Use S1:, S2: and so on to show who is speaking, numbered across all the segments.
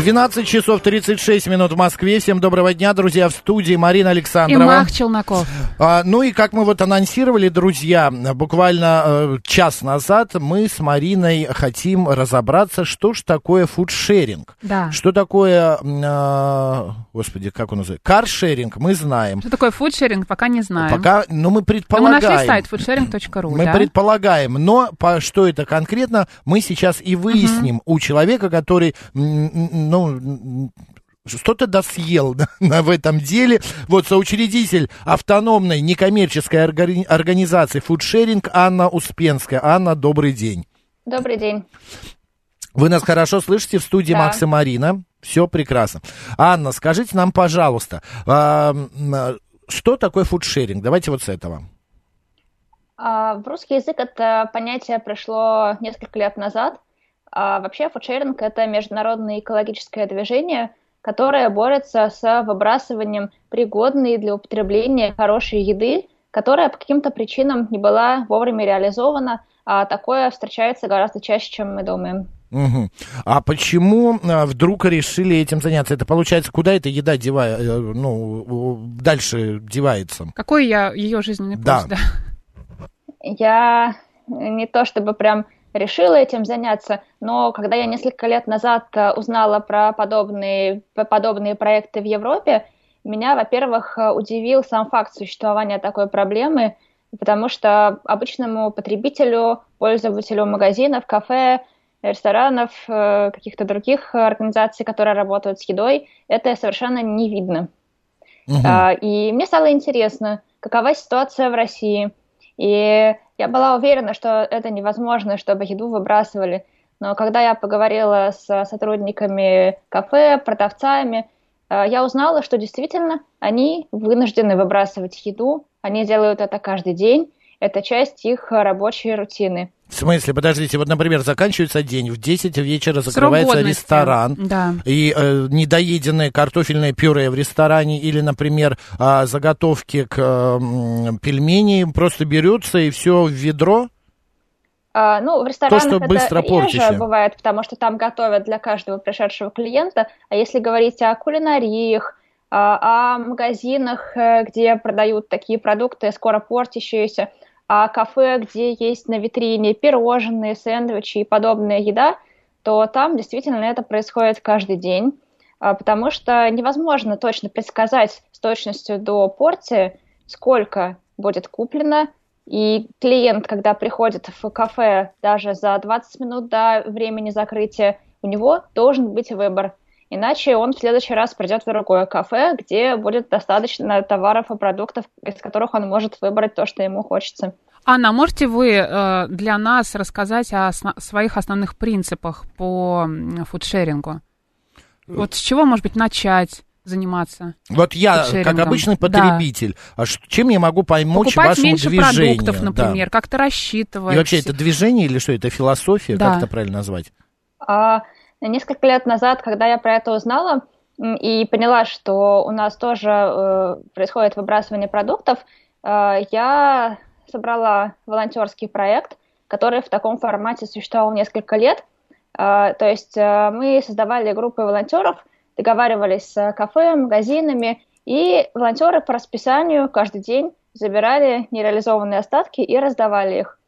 S1: 12 часов 36 минут в Москве. Всем доброго дня, друзья, в студии Марина Александрова.
S2: И Мах Челноков.
S1: А, ну и как мы вот анонсировали, друзья, буквально э, час назад мы с Мариной хотим разобраться, что ж такое фудшеринг.
S2: Да.
S1: Что такое, э, господи, как он называется, каршеринг, мы знаем.
S2: Что такое фудшеринг, пока не знаем.
S1: Пока, ну мы
S2: Но
S1: предполагаем.
S2: мы нашли сайт foodsharing.ru,
S1: Мы
S2: да?
S1: предполагаем, но по что это конкретно, мы сейчас и выясним у человека, который, м, ну, что-то досъел на- в этом деле. Вот соучредитель автономной некоммерческой органи- организации фудшеринг Анна Успенская. Анна, добрый день.
S3: Добрый день.
S1: Вы нас хорошо слышите в студии
S3: Да.
S1: Макс и Марина. Все прекрасно. Анна, скажите нам, пожалуйста, а, что такое фудшеринг? Давайте вот с этого.
S3: А, В русский язык это понятие пришло несколько лет назад. А Вообще фудшеринг – это международное экологическое движение, которое борется с выбрасыванием пригодной для употребления хорошей еды, которая по каким-то причинам не была вовремя реализована, а такое встречается гораздо чаще, чем мы думаем.
S1: Мгм. А почему а, вдруг решили этим заняться? Это получается, куда эта еда дева... э, ну, дальше девается?
S2: Какой я ее жизненный путь,
S1: Да.
S2: да.
S3: Я не то чтобы прям решила этим заняться, но когда я несколько лет назад э, узнала про подобные, подобные проекты в Европе, меня, во-первых, э, удивил сам факт существования такой проблемы, потому что обычному потребителю, пользователю магазинов, кафе, ресторанов, э, каких-то других организаций, которые работают с едой, это совершенно не видно. А, И мне стало интересно, какова ситуация в России. И я была уверена, что это невозможно, чтобы еду выбрасывали. Но когда я поговорила с сотрудниками кафе, продавцами, а, я узнала, что действительно они вынуждены выбрасывать еду. Они делают это каждый день. Это часть их рабочей рутины.
S1: В смысле, подождите, вот, например, заканчивается день, в 10 вечера закрывается ресторан,
S2: Да.
S1: и э, недоеденное картофельное пюре в ресторане или, например, а, заготовки к э, м, пельмени просто берется и все в ведро?
S3: А, ну, в ресторанах
S1: что
S3: это
S1: быстро
S3: реже бывает, потому что там готовят для каждого пришедшего клиента. А если говорить о кулинариях, а, о магазинах, э, где продают такие продукты, скоро портящиеся, о кафе, где есть на витрине пирожные, сэндвичи и подобная еда, то там действительно это происходит каждый день, а, потому что невозможно точно предсказать с точностью до порции, сколько будет куплено, и клиент, когда приходит в кафе даже за 20 минут до времени закрытия, у него должен быть выбор. Иначе он в следующий раз придет в другое кафе, где будет достаточно товаров и продуктов, из которых он может выбрать то, что ему хочется.
S2: Анна, можете вы э, для нас рассказать о своих основных принципах по фудшерингу? Вот с чего, может быть, начать заниматься?
S1: Вот я, как обычный
S2: Да.
S1: потребитель, а ш- чем я могу помочь
S2: Покупать
S1: вашему
S2: меньше
S1: движению?
S2: продуктов,
S1: Да.
S2: например, как-то рассчитывать.
S1: И вообще, это движение или что? Это философия?
S2: Да.
S1: Как это правильно назвать?
S3: А несколько лет назад, когда я про это узнала и поняла, что у нас тоже э, происходит выбрасывание продуктов, э, я собрала волонтерский проект, который в таком формате существовал несколько лет. Э, то есть э, мы создавали группы волонтеров, договаривались с кафе, магазинами, и волонтеры по расписанию каждый день забирали нереализованные остатки и раздавали их.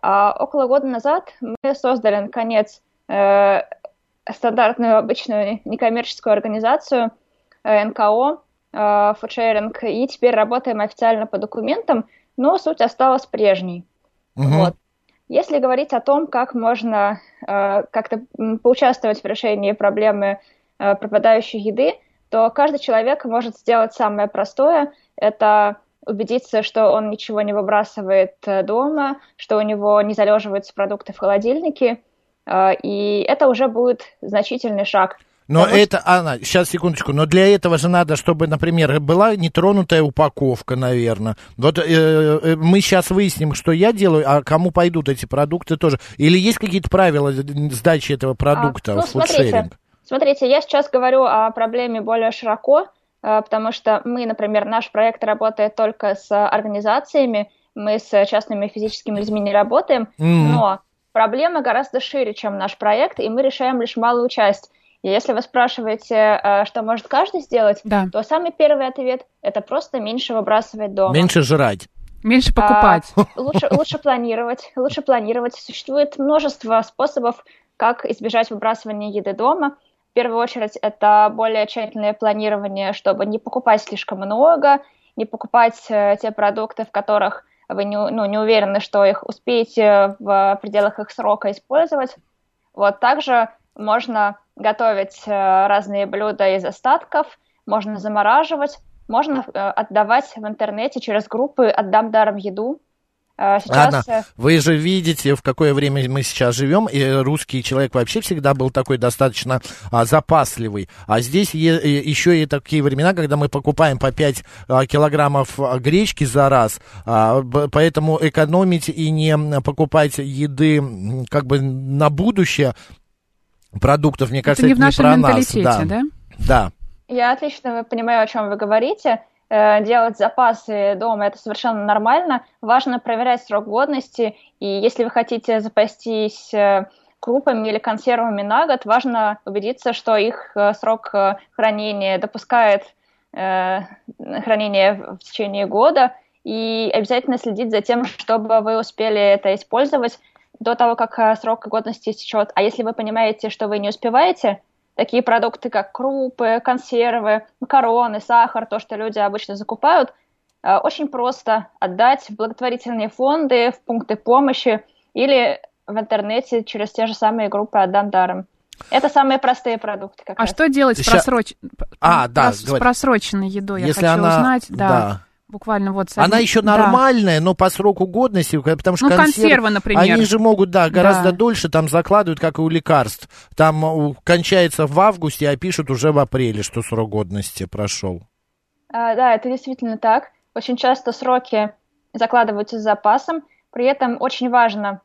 S3: А около года назад мы создали, наконец, э, стандартную обычную некоммерческую организацию э, НКО э, фудшеринг, и теперь работаем официально по документам, но суть осталась прежней.
S1: Мгм.
S3: Вот. Если говорить о том, как можно э, как-то поучаствовать в решении проблемы э, пропадающей еды, то каждый человек может сделать самое простое. Это убедиться, что он ничего не выбрасывает э, дома, что у него не залеживаются продукты в холодильнике, и это уже будет значительный шаг.
S1: Но
S3: Потому
S1: это, Анна, сейчас, секундочку, но для этого же надо, чтобы, например, была нетронутая упаковка, наверное. Вот э, э, мы сейчас выясним, что я делаю, а кому пойдут эти продукты тоже. Или есть какие-то правила сдачи этого продукта
S3: А, ну,
S1: в фудшеринг?
S3: Смотрите, я сейчас говорю о проблеме более широко, э, потому что мы, например, наш проект работает только с организациями, мы с частными физическими людьми не работаем,
S1: Мгм.
S3: но проблема гораздо шире, чем наш проект, и мы решаем лишь малую часть. И если вы спрашиваете, э, что может каждый сделать,
S2: Да.
S3: то самый первый ответ – это просто меньше выбрасывать дома.
S1: Меньше жрать.
S2: Меньше покупать.
S3: А, лучше, лучше планировать, лучше планировать. Существует множество способов, как избежать выбрасывания еды дома. В первую очередь, это более тщательное планирование, чтобы не покупать слишком много, не покупать э, те продукты, в которых вы не, ну, не уверены, что их успеете в пределах их срока использовать. Вот также можно готовить э, разные блюда из остатков, можно замораживать, можно э, отдавать в интернете через группы «Отдам даром еду». Э, Сейчас
S1: Ладно,
S3: э,
S1: вы же видите, в какое время мы сейчас живем, и русский человек вообще всегда был такой достаточно а, запасливый. А здесь е- и- еще и такие времена, когда мы покупаем по 5 а, килограммов а, гречки за раз, а, б- поэтому экономить и не покупать еды как бы на будущее продуктов, мне кажется,
S2: это не
S1: это
S2: в нашем
S1: про нас.
S2: менталитете, да?
S1: Да.
S3: я отлично понимаю, о чем вы говорите. Э, Делать запасы дома это совершенно нормально. Важно проверять срок годности. И если вы хотите запастись э, крупами или консервами на год, важно убедиться, что их э, срок хранения допускает хранение в течение года. И обязательно следить за тем, чтобы вы успели это использовать до того, как срок годности истечет. А если вы понимаете, что вы не успеваете, такие продукты, как крупы, консервы, макароны, сахар, то, что люди обычно закупают, э, очень просто отдать в благотворительные фонды, в пункты помощи или в интернете через те же самые группы «Отдам даром». Это самые простые продукты. Как
S2: А
S3: раз.
S2: что делать с,
S1: Ща-
S2: просроч-
S1: А, да,
S2: с просроченной едой? Я
S1: Если
S2: хочу
S1: она-
S2: узнать. Да.
S1: да.
S2: Буквально вот... с
S1: Она еще
S2: да.
S1: нормальная, но по сроку годности, потому что
S2: Ну,
S1: консерв-
S2: консервы, например.
S1: Они же могут, да, гораздо
S2: Да.
S1: дольше там закладывают, как и у лекарств. Там у, кончается в августе, а пишут уже в апреле, что срок годности прошел.
S3: А, да, это действительно так. Очень часто сроки закладываются с запасом. При этом очень важно,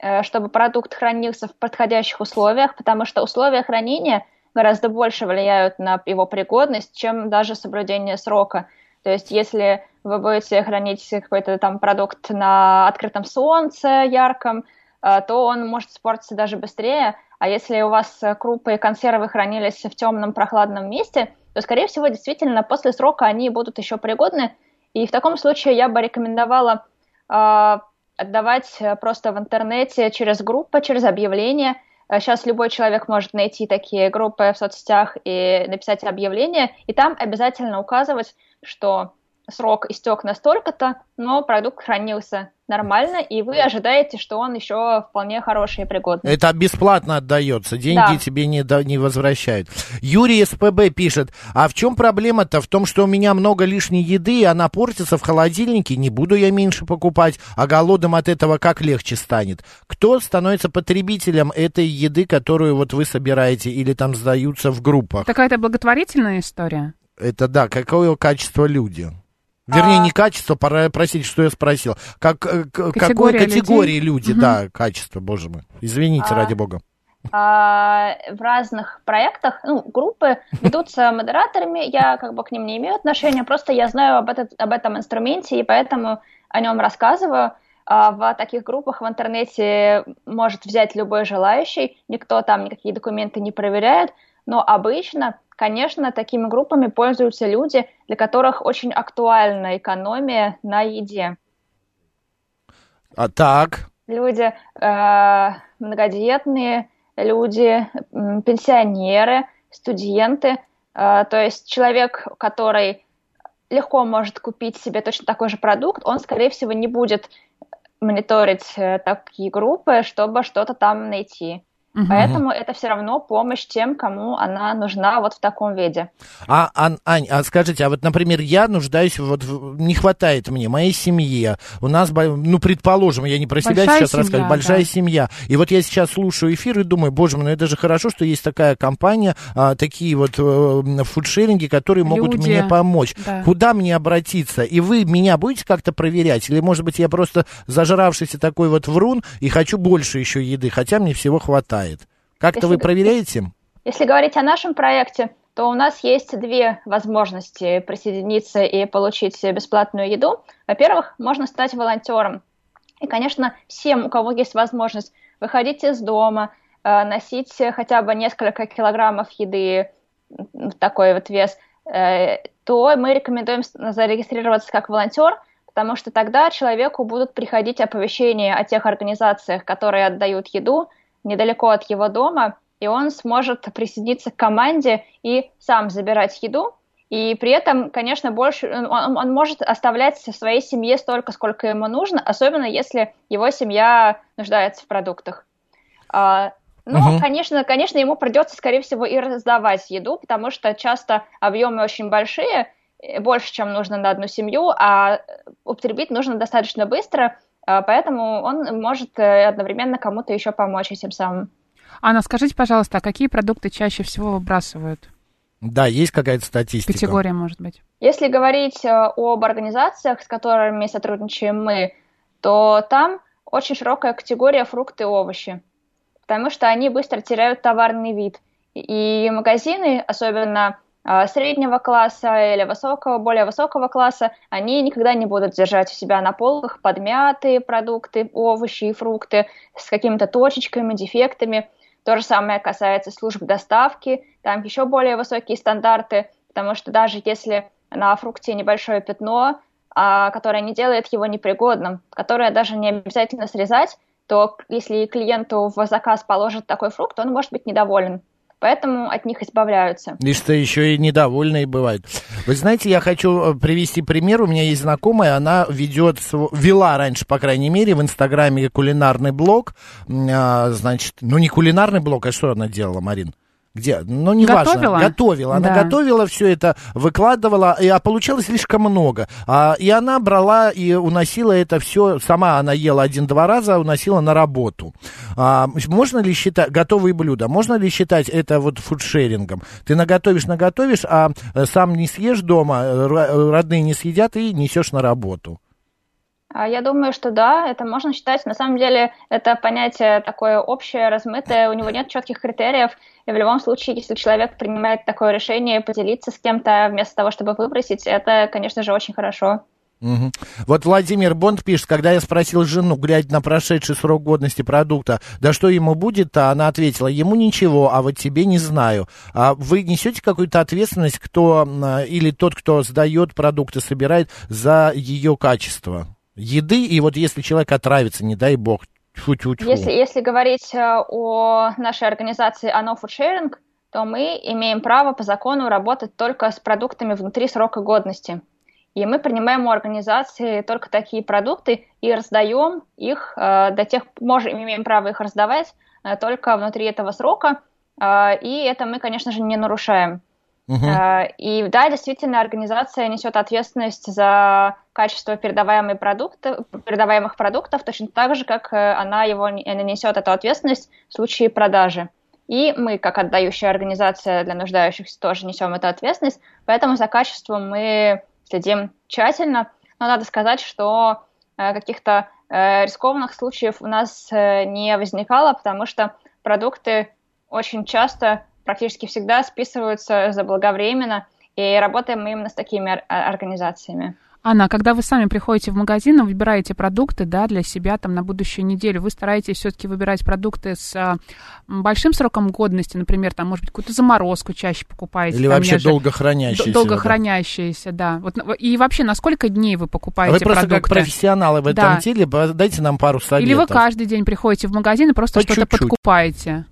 S3: э, чтобы продукт хранился в подходящих условиях, потому что условия хранения гораздо больше влияют на его пригодность, чем даже соблюдение срока. То есть, если вы будете хранить какой-то там продукт на открытом солнце ярком, э, то он может испортиться даже быстрее. А если у вас э, крупы и консервы хранились в темном прохладном месте, то, скорее всего, действительно, после срока они будут еще пригодны. И в таком случае я бы рекомендовала э, отдавать э, просто в интернете через группы, через объявления. Э, Сейчас любой человек может найти такие группы в соцсетях и написать объявление, и там обязательно указывать, что срок истек настолько-то, но продукт хранился нормально, и вы ожидаете, что он еще вполне хороший и пригодный.
S1: Это бесплатно отдается, деньги
S3: Да.
S1: тебе не, не возвращают. Юрий СПБ пишет, а в чем проблема-то? В том, что у меня много лишней еды, и она портится в холодильнике, не буду я меньше покупать, а голодом от этого как легче станет? Кто становится потребителем этой еды, которую вот вы собираете или там сдаются в группах?
S2: Такая-то благотворительная история.
S1: Это да, какое качество люди? Вернее,
S3: А.
S1: не качество, пора просить, что я спросил. Как, э, к- какой
S2: Категория
S1: категории люди,
S2: Мгм.
S1: да, качество, боже мой. Извините,
S3: А.
S1: ради бога.
S3: А, в разных проектах, ну, группы ведутся модераторами, я как бы к ним не имею отношения, просто я знаю об, этот, об этом инструменте, и поэтому о нем рассказываю. А в таких группах в интернете может взять любой желающий, никто там никакие документы не проверяет, но обычно, конечно, такими группами пользуются люди, для которых очень актуальна экономия на еде.
S1: А так,
S3: люди э, многодетные, люди, м, пенсионеры, студенты. Э, то есть человек, который легко может купить себе точно такой же продукт, он, скорее всего, не будет мониторить э, такие группы, чтобы что-то там найти.
S2: Мгм.
S3: Поэтому это все равно помощь тем, кому она нужна вот в таком виде.
S1: А, Ан- Ань, а скажите, а вот, например, я нуждаюсь, вот, в- не хватает мне, моей семье, у нас, ну, предположим, я не про себя
S2: Большая
S1: сейчас
S2: семья,
S1: рассказываю, большая
S2: да.
S1: семья, и вот я сейчас слушаю эфир и думаю, боже мой, ну это же хорошо, что есть такая компания, а, такие вот э, фудшеринги, которые могут
S2: Люди,
S1: мне помочь.
S2: да.
S1: Куда мне обратиться? И вы меня будете как-то проверять? Или, может быть, я просто зажравшийся такой вот врун и хочу больше еще еды, хотя мне всего хватает? Как-то
S3: Если
S1: вы проверяете?
S3: Если говорить о нашем проекте, то у нас есть две возможности присоединиться и получить бесплатную еду. Во-первых, можно стать волонтером. И, конечно, всем, у кого есть возможность выходить из дома, э, носить хотя бы несколько килограммов еды, такой вот вес, э, то мы рекомендуем зарегистрироваться как волонтер, потому что тогда человеку будут приходить оповещения о тех организациях, которые отдают еду недалеко от его дома, и он сможет присоединиться к команде и сам забирать еду. И при этом, конечно, больше он, он может оставлять своей семье столько, сколько ему нужно, особенно если его семья нуждается в продуктах. А, ну, угу. конечно, конечно, ему придется, скорее всего, и раздавать еду, потому что часто объемы очень большие, э, больше, чем нужно на одну семью, а употребить нужно достаточно быстро, поэтому он может э, одновременно кому-то еще помочь этим самым.
S2: Анна, скажите, пожалуйста, а какие продукты чаще всего выбрасывают?
S1: Да, есть какая-то статистика.
S2: Категория, может быть.
S3: Если говорить э, об организациях, с которыми сотрудничаем мы, то там очень широкая категория фрукты и овощи, потому что они быстро теряют товарный вид. И магазины, особенно среднего класса или высокого, более высокого класса, они никогда не будут держать у себя на полках подмятые продукты, овощи и фрукты с какими-то точечками, дефектами – то же самое касается служб доставки, там еще более высокие стандарты, потому что даже если на фрукте небольшое пятно, а, которое не делает его непригодным, которое даже не обязательно срезать, то если клиенту в заказ положат такой фрукт, он может быть недоволен поэтому от них избавляются.
S1: И что еще и недовольные бывают. Вы знаете, я хочу э, привести пример. У меня есть знакомая, она ведет, вела раньше, по крайней мере, в Инстаграме кулинарный блог. А, значит, ну не кулинарный блог, а что она делала, Марин? Где? Ну, не готовила? важно. Готовила. Она да. готовила все это, выкладывала, и, а получалось слишком много. А, и она брала и уносила это все, сама она ела один-два раза, уносила на работу. А, можно ли считать, готовые блюда, можно ли считать это вот фудшерингом? Ты наготовишь, наготовишь, а э, сам не съешь дома, родные не съедят и несешь на работу.
S3: А, я думаю, что да, это можно считать. На самом деле, это понятие такое общее, размытое, у него нет четких критериев. И в любом случае, если человек принимает такое решение поделиться с кем-то вместо того, чтобы выбросить, это, конечно же, очень хорошо.
S1: Угу. Вот Владимир Бонд пишет, когда я спросил жену, глядя на прошедший срок годности продукта, да что ему будет, а она ответила, ему ничего, а вот тебе не знаю. А вы несете какую-то ответственность, кто или тот, кто сдает продукты, собирает за ее качество? Еды, и вот если человек отравится, не дай бог, тьфу -тьфу -тьфу.
S3: Если, если говорить э, о нашей организации ANO Food Sharing, то мы имеем право по закону работать только с продуктами внутри срока годности. И мы принимаем у организации только такие продукты и раздаем их э, до тех, можем, имеем право их раздавать э, только внутри этого срока, э, и это мы, конечно же, не нарушаем. Угу. И да, действительно, организация несет ответственность за качество передаваемых продуктов, передаваемых продуктов точно так же, как э, она его несет эту ответственность в случае продажи. И мы, как отдающая организация для нуждающихся, тоже несем эту ответственность, поэтому за качеством мы следим тщательно. Но надо сказать, что э, каких-то рискованных случаев у нас не возникало, потому что продукты очень часто практически всегда списываются заблаговременно, и работаем мы именно с такими организациями.
S2: Анна, когда вы сами приходите в магазин, выбираете продукты да, для себя там, на будущую неделю, вы стараетесь все-таки выбирать продукты с а, большим сроком годности, например, там, может быть, какую-то заморозку чаще покупаете.
S1: Или
S2: там,
S1: вообще нежели... долго хранящиеся.
S2: Долго да. хранящиеся, да. Вот, и вообще, на сколько дней вы покупаете
S1: Вы просто
S2: продукты?
S1: как профессионалы в этом да. деле, дайте нам пару советов.
S2: Или вы каждый день приходите в магазин и просто что-то подкупаете?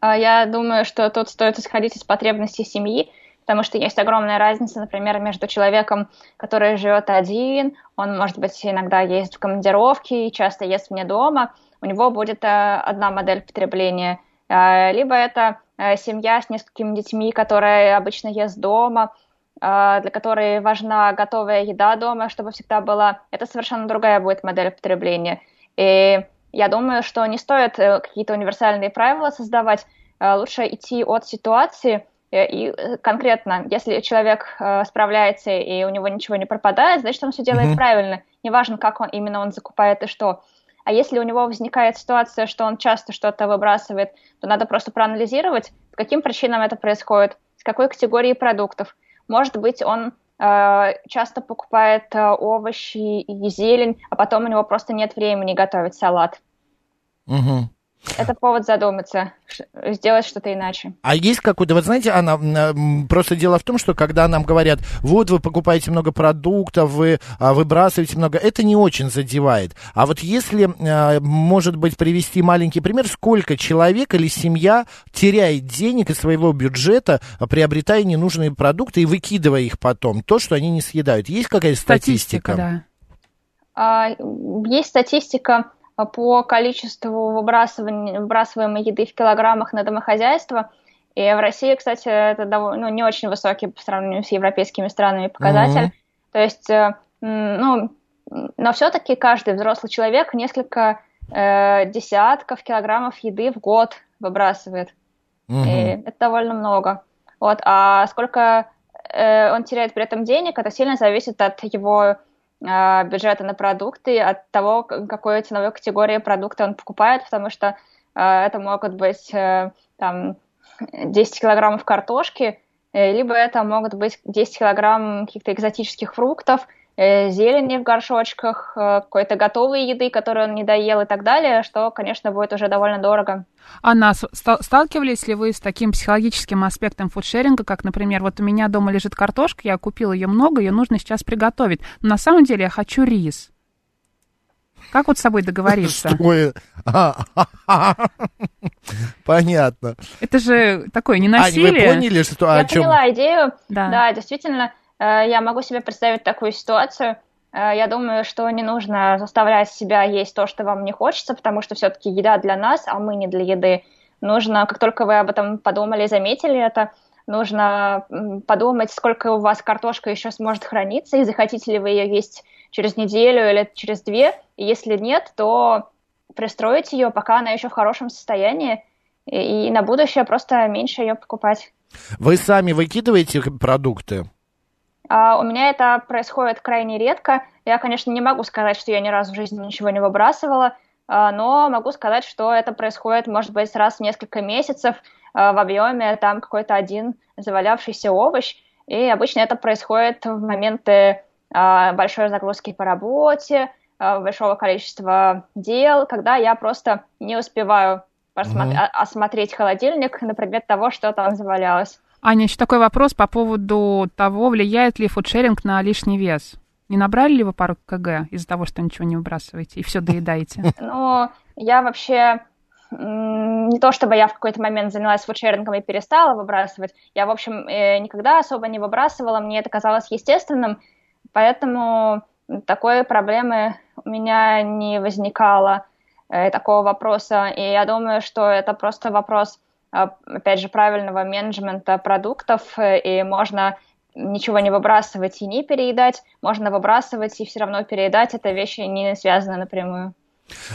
S3: А, я думаю, что тут стоит исходить из потребностей семьи, потому что есть огромная разница, например, между человеком, который живет один, он, может быть, иногда ездит в командировки и часто ест вне дома, у него будет э, одна модель потребления, а, либо это семья с несколькими детьми, которая обычно ест дома, а, для которой важна готовая еда дома, чтобы всегда была. Это совершенно другая будет модель потребления. И я думаю, что не стоит э, какие-то универсальные правила создавать, э, лучше идти от ситуации э, и конкретно, если человек справляется и у него ничего не пропадает, значит, он все делает mm-hmm. правильно. Неважно, как он, именно он закупает и что. А если у него возникает ситуация, что он часто что-то выбрасывает, то надо просто проанализировать, по каким причинам это происходит, с какой категории продуктов. Может быть, он часто покупает э, овощи и зелень, а потом у него просто нет времени готовить салат.
S1: Угу.
S3: Это повод задуматься, сделать что-то иначе.
S1: А есть какой-то, вот знаете, она просто дело в том, что когда нам говорят, вот вы покупаете много продуктов, вы а, выбрасываете много, это не очень задевает. А вот если, а, может быть, привести маленький пример, сколько человек или семья теряет денег из своего бюджета, приобретая ненужные продукты и выкидывая их потом, то, что они не съедают. Есть какая-то статистика?
S2: статистика
S3: да. Есть статистика по количеству выбрасываемой еды в килограммах на домохозяйство. И в России, кстати, это довольно, ну, не очень высокий по сравнению с европейскими странами показатель. Mm-hmm. То есть, э, ну, но все-таки каждый взрослый человек несколько э, десятков килограммов еды в год выбрасывает. Mm-hmm. И это довольно много. Вот. А сколько э, он теряет при этом денег, это сильно зависит от его бюджета на продукты, от того, какой ценовой категории продукта он покупает, потому что а, это могут быть э, там 10 килограммов картошки, э, либо это могут быть 10 килограмм каких-то экзотических фруктов – зелени в горшочках, э, какой-то готовой еды, которую он не доел и так далее, что, конечно, будет уже довольно дорого.
S2: Анна, сталкивались ли вы с таким психологическим аспектом фудшеринга, как, например, вот у меня дома лежит картошка, я купила ее много, ее нужно сейчас приготовить, но на самом деле я хочу рис. Как вот с собой договориться?
S1: Понятно.
S2: Это же такое не насилие.
S1: Ань, вы поняли, что
S3: Я поняла идею. Да, действительно, Э, я могу себе представить такую ситуацию. Э, я думаю, что не нужно заставлять себя есть то, что вам не хочется, потому что все-таки еда для нас, а мы не для еды. Нужно, как только вы об этом подумали, заметили это, нужно подумать, сколько у вас картошка еще сможет храниться, и захотите ли вы ее есть через неделю или через две. И если нет, то пристроить ее, пока она еще в хорошем состоянии, и, и на будущее просто меньше ее покупать.
S1: Вы сами выкидываете продукты?
S3: А, у меня это происходит крайне редко. Я, конечно, не могу сказать, что я ни разу в жизни ничего не выбрасывала, а, но могу сказать, что это происходит, может быть, раз в несколько месяцев а, в объеме там какой-то один завалявшийся овощ. И обычно это происходит в моменты большой загрузки по работе, большого количества дел, когда я просто не успеваю mm-hmm. осмотреть холодильник на предмет того, что там завалялось.
S2: Аня, еще такой вопрос по поводу того, влияет ли фудшеринг на лишний вес. Не набрали ли вы пару кг из-за того, что ничего не выбрасываете и все доедаете?
S3: Ну, я вообще не то чтобы я в какой-то момент занялась фудшерингом и перестала выбрасывать. Я, в общем, э, никогда особо не выбрасывала, мне это казалось естественным, поэтому такой проблемы у меня не возникало, э, такого вопроса. И я думаю, что это просто вопрос опять же, правильного менеджмента продуктов, и можно ничего не выбрасывать и не переедать, можно выбрасывать и все равно переедать, это вещи не связаны напрямую.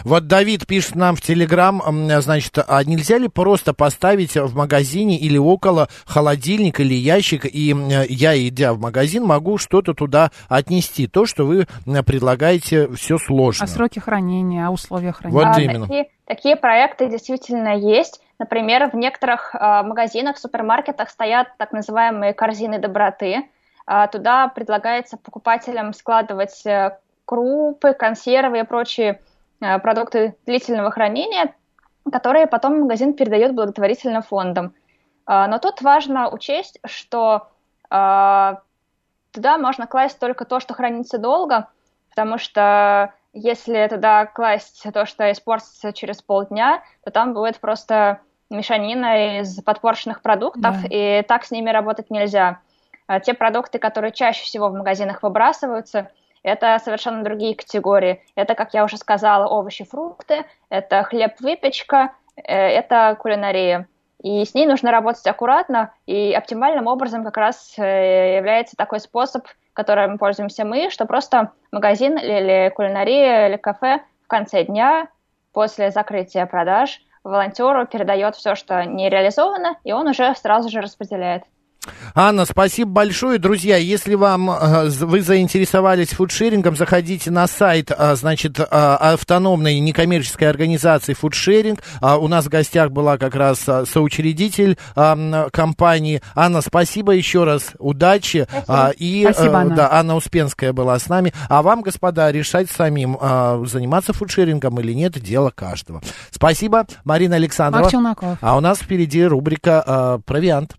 S1: Вот Давид пишет нам в Телеграм, значит, а нельзя ли просто поставить в магазине или около холодильник или ящик, и я, идя в магазин, могу что-то туда отнести. То, что вы предлагаете, все сложно.
S2: А сроки хранения, а условия хранения?
S1: Вот а, именно.
S3: Такие, такие проекты действительно есть. Например, в некоторых э, магазинах, супермаркетах стоят так называемые корзины доброты. Э, туда предлагается покупателям складывать э, крупы, консервы и прочие продукты длительного хранения, которые потом магазин передает благотворительным фондам. Э, но тут важно учесть, что э, туда можно класть только то, что хранится долго, потому что если туда класть то, что испортится через полдня, то там будет просто мешанина из подпорченных продуктов, да. и так с ними работать нельзя. Те продукты, которые чаще всего в магазинах выбрасываются, это совершенно другие категории. Это, как я уже сказала, овощи, фрукты, это хлеб, выпечка, э, это кулинария. И с ней нужно работать аккуратно, и оптимальным образом как раз э, является такой способ, которым пользуемся мы, что просто магазин или кулинария или кафе в конце дня после закрытия продаж волонтеру передает все, что не реализовано, и он уже сразу же распределяет.
S1: Анна, спасибо большое. Друзья, если вам э, вы заинтересовались фудшерингом, заходите на сайт, э, значит, э, автономной некоммерческой организации фудшеринг. А у нас в гостях была как раз соучредитель компании. Анна, спасибо еще раз. Удачи.
S3: Спасибо.
S1: И,
S2: Спасибо, Анна.
S1: Да, Анна Успенская была с нами. А вам, господа, решать самим, заниматься фудшерингом или нет, дело каждого. Спасибо, Марина Александрова. А у нас впереди рубрика «Провиант».